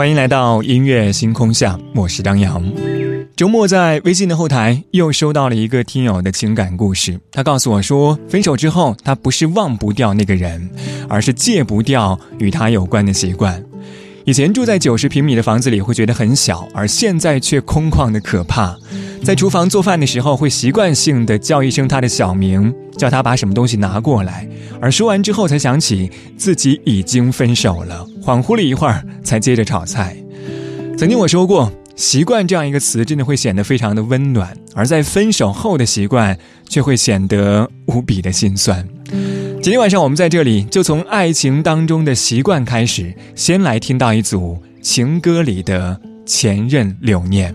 欢迎来到音乐星空下，我是张扬。周末在微信的后台又收到了一个听友的情感故事，他告诉我说，分手之后他不是忘不掉那个人，而是戒不掉与他有关的习惯。以前住在九十平米的房子里会觉得很小，而现在却空旷的可怕。在厨房做饭的时候，会习惯性的叫一声他的小名，叫他把什么东西拿过来。而说完之后，才想起自己已经分手了，恍惚了一会儿，才接着炒菜。曾经我说过，习惯这样一个词，真的会显得非常的温暖；而在分手后的习惯，却会显得无比的心酸。今天晚上，我们在这里就从爱情当中的习惯开始，先来听到一组情歌里的前任留念。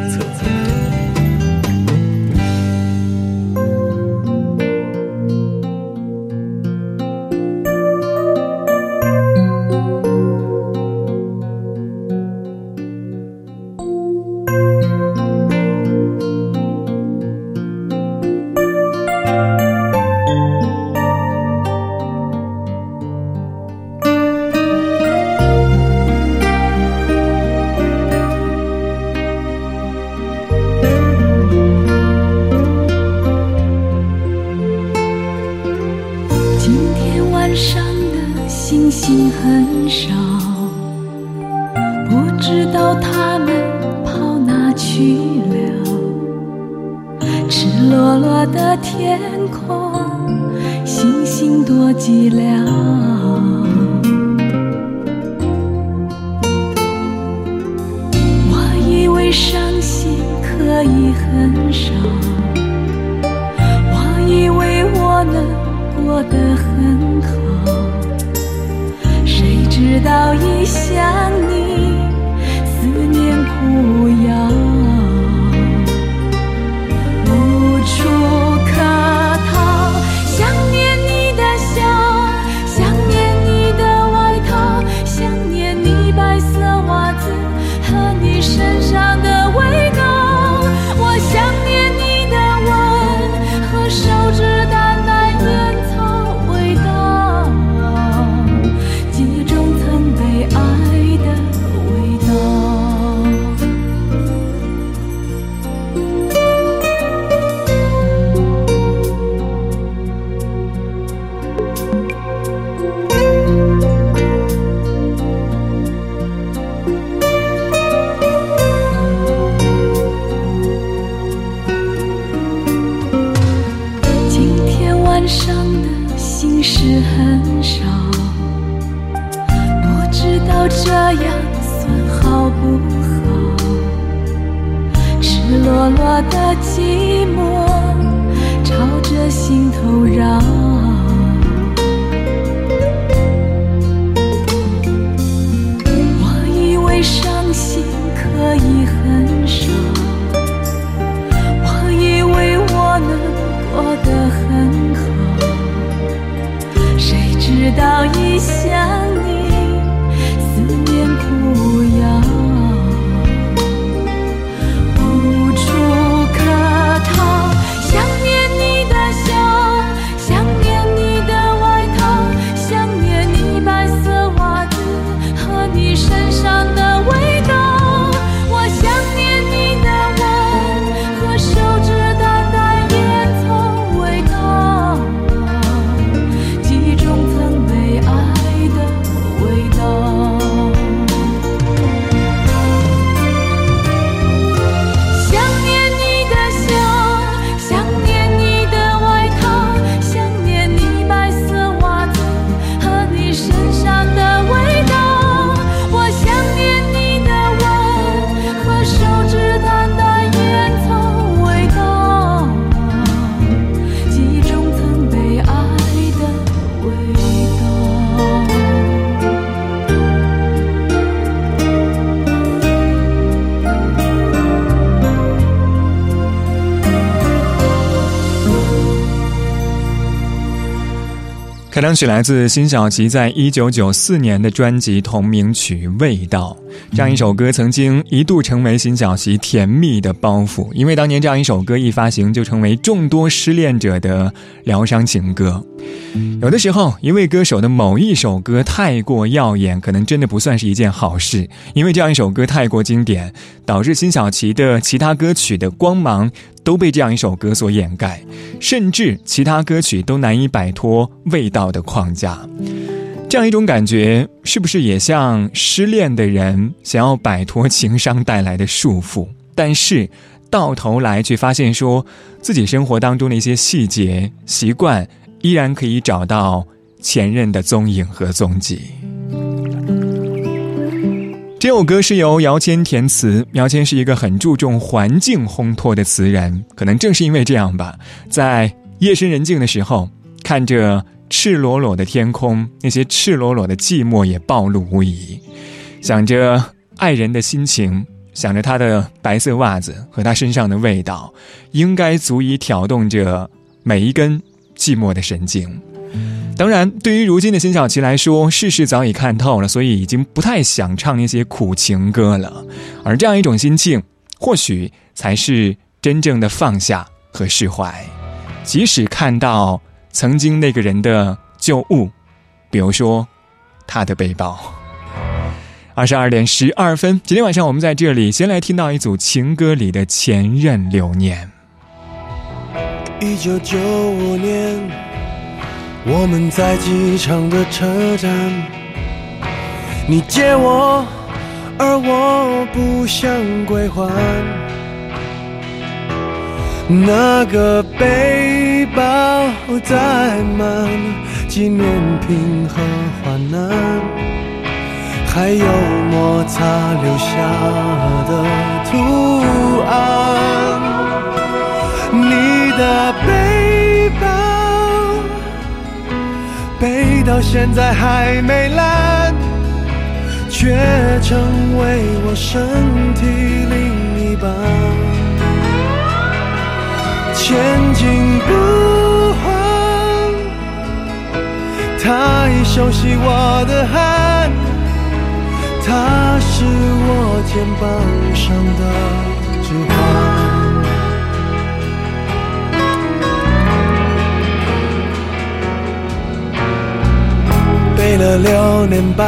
早已想你思念苦开场曲来自辛晓琪在一九九四年的专辑同名曲《味道》。这样一首歌曾经一度成为辛晓琪甜蜜的包袱，因为当年这样一首歌一发行，就成为众多失恋者的疗伤情歌。有的时候，一位歌手的某一首歌太过耀眼，可能真的不算是一件好事，因为这样一首歌太过经典，导致辛晓琪的其他歌曲的光芒。都被这样一首歌所掩盖，甚至其他歌曲都难以摆脱味道的框架。这样一种感觉，是不是也像失恋的人想要摆脱情伤带来的束缚？但是到头来却发现，说自己生活当中的一些细节习惯，依然可以找到前任的踪影和踪迹。这首歌是由姚谦填词，姚谦是一个很注重环境烘托的词人，可能正是因为这样吧，在夜深人静的时候，看着赤裸裸的天空，那些赤裸裸的寂寞也暴露无遗，想着爱人的心情，想着他的白色袜子和他身上的味道，应该足以挑动着每一根寂寞的神经。当然，对于如今的辛晓琪来说，世事早已看透了，所以已经不太想唱那些苦情歌了。而这样一种心境，或许才是真正的放下和释怀。即使看到曾经那个人的旧物，比如说他的背包。二十二点十二分，今天晚上我们在这里先来听到一组情歌里的前任留念。一九九五年。我们在机场的车站，你借我，而我不想归还。那个背包载满纪念品和患难，还有摩擦留下的图案。你的背到现在还没烂，却成为我身体另一半。千金不换，他已熟悉我的汗，他是我肩膀上的指环。六年半，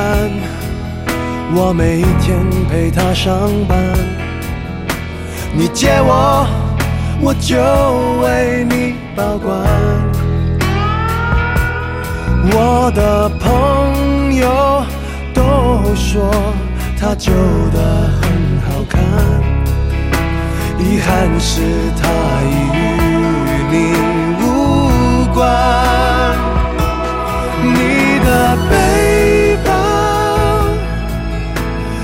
我每一天陪他上班。你借我，我就为你保管。我的朋友都说他旧的很好看，遗憾是他已与你无关。你的背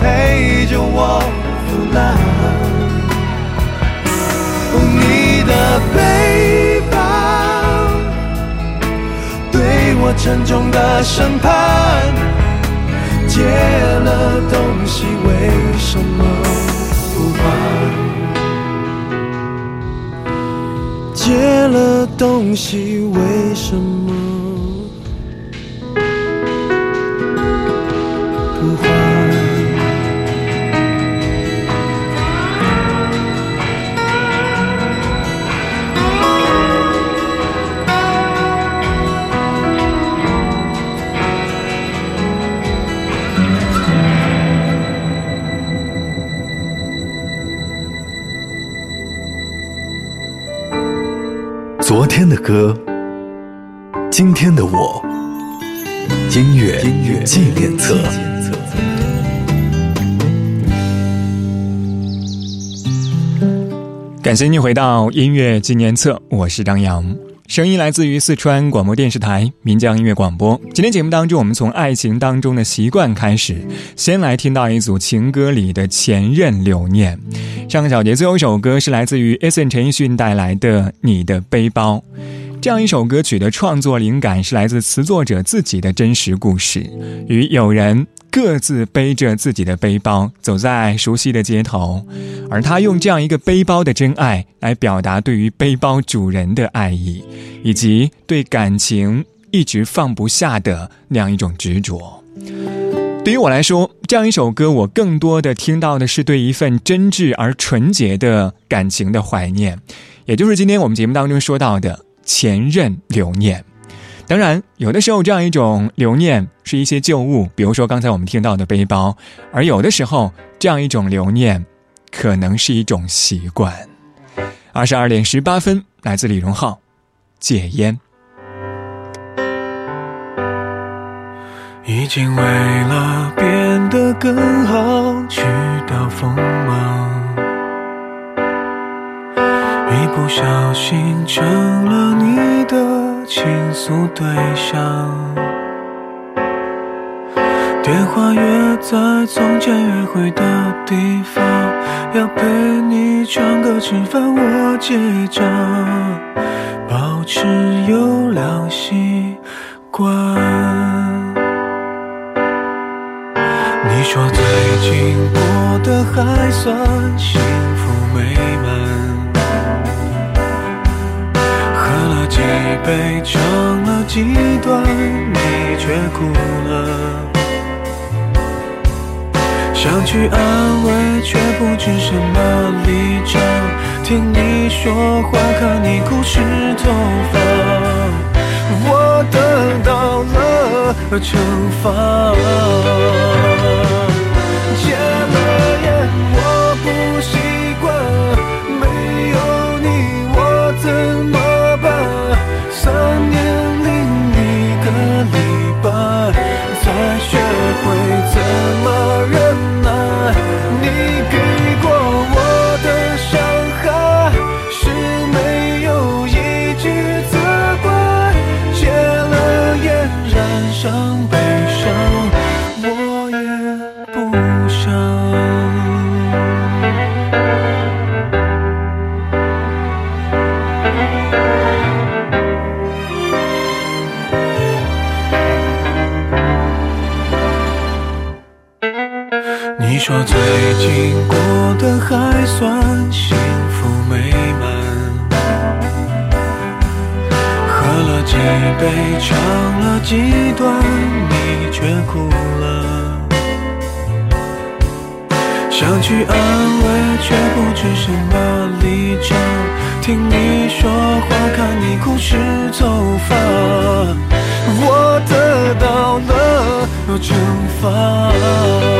陪着我腐烂。你的背包对我沉重的审判，借了东西为什么不还？借了东西为什么？歌，今天的我，音乐音乐纪念册。感谢您回到音乐纪念册，我是张扬。声音来自于四川广播电视台岷江音乐广播。今天节目当中，我们从爱情当中的习惯开始，先来听到一组情歌里的前任留念。上个小节最后一首歌是来自于 S N 陈奕迅带来的《你的背包》。这样一首歌曲的创作灵感是来自词作者自己的真实故事，与友人。各自背着自己的背包，走在熟悉的街头，而他用这样一个背包的真爱来表达对于背包主人的爱意，以及对感情一直放不下的那样一种执着。对于我来说，这样一首歌，我更多的听到的是对一份真挚而纯洁的感情的怀念，也就是今天我们节目当中说到的前任留念。当然，有的时候这样一种留念是一些旧物，比如说刚才我们听到的背包；而有的时候，这样一种留念，可能是一种习惯。二十二点十八分，来自李荣浩，戒烟。已经为了变得更好，去到锋芒，一不小心成了。诉对象，电话约在从前约会的地方，要陪你唱歌吃饭，我结账，保持优良习惯。你说最近过得还算幸福美满。几杯唱了几段，你却哭了。想去安慰，却不知什么立场。听你说话，看你哭湿头发，我得到了惩罚。学会怎么头发，我得到了惩罚。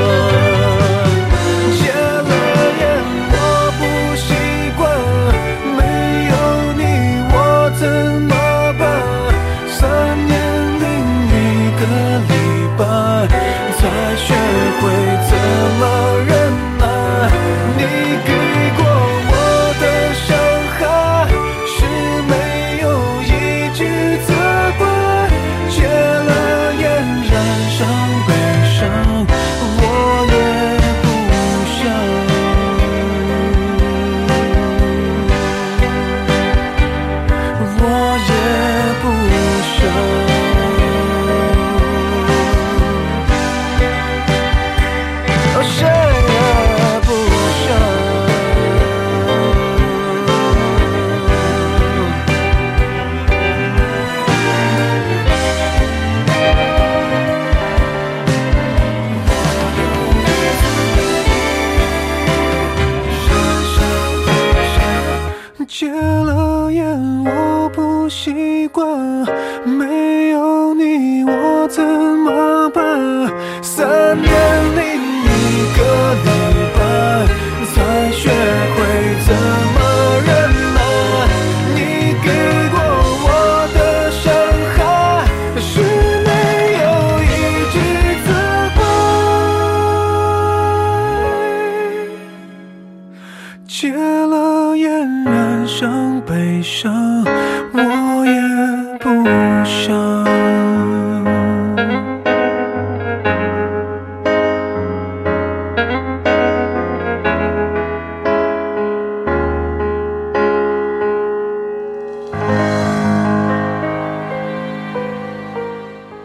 面。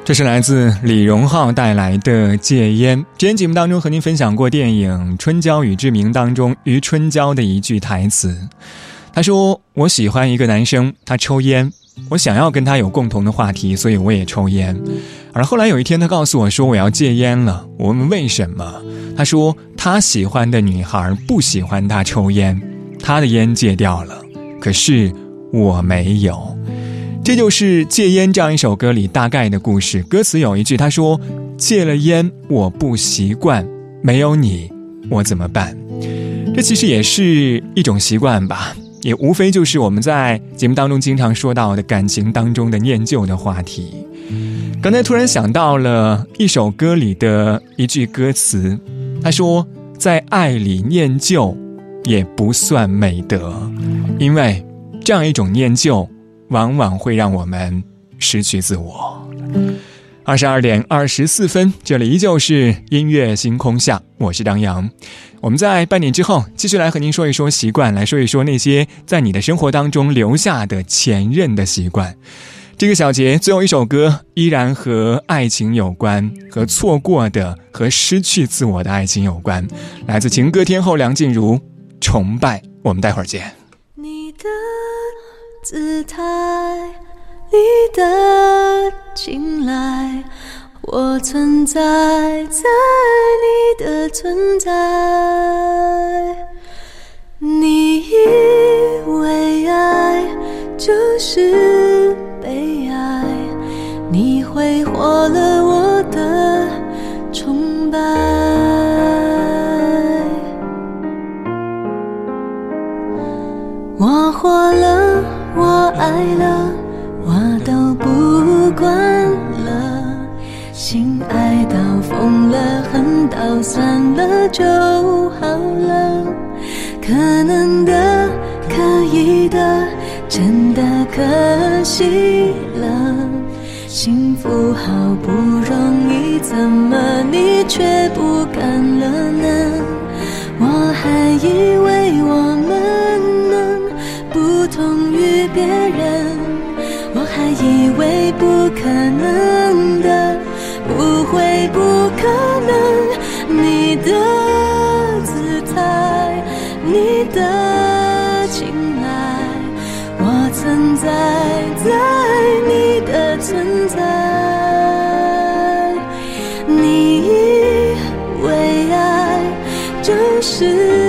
这是来自李荣浩带来的戒烟。之前节目当中和您分享过电影《春娇与志明》当中余春娇的一句台词，他说：“我喜欢一个男生，他抽烟，我想要跟他有共同的话题，所以我也抽烟。而后来有一天，他告诉我说我要戒烟了。我问为什么，他说他喜欢的女孩不喜欢他抽烟，他的烟戒掉了，可是我没有。”这就是《戒烟》这样一首歌里大概的故事。歌词有一句，他说：“戒了烟，我不习惯，没有你，我怎么办？”这其实也是一种习惯吧，也无非就是我们在节目当中经常说到的感情当中的念旧的话题。刚才突然想到了一首歌里的一句歌词，他说：“在爱里念旧，也不算美德，因为这样一种念旧。”往往会让我们失去自我。二十二点二十四分，这里依旧是音乐星空下，我是张扬。我们在半点之后继续来和您说一说习惯，来说一说那些在你的生活当中留下的前任的习惯。这个小节最后一首歌依然和爱情有关，和错过的、和失去自我的爱情有关。来自情歌天后梁静茹，《崇拜》。我们待会儿见。姿态里的青睐，我存在在你的存在。你以为爱就是被爱，你挥霍了我的崇拜。我活了。我爱了，我都不管了。心爱到疯了，恨到算了就好了。可能的，可以的，真的可惜了。幸福好不容易，怎么你却不敢了呢？我还以为存在在你的存在。你以为爱就是。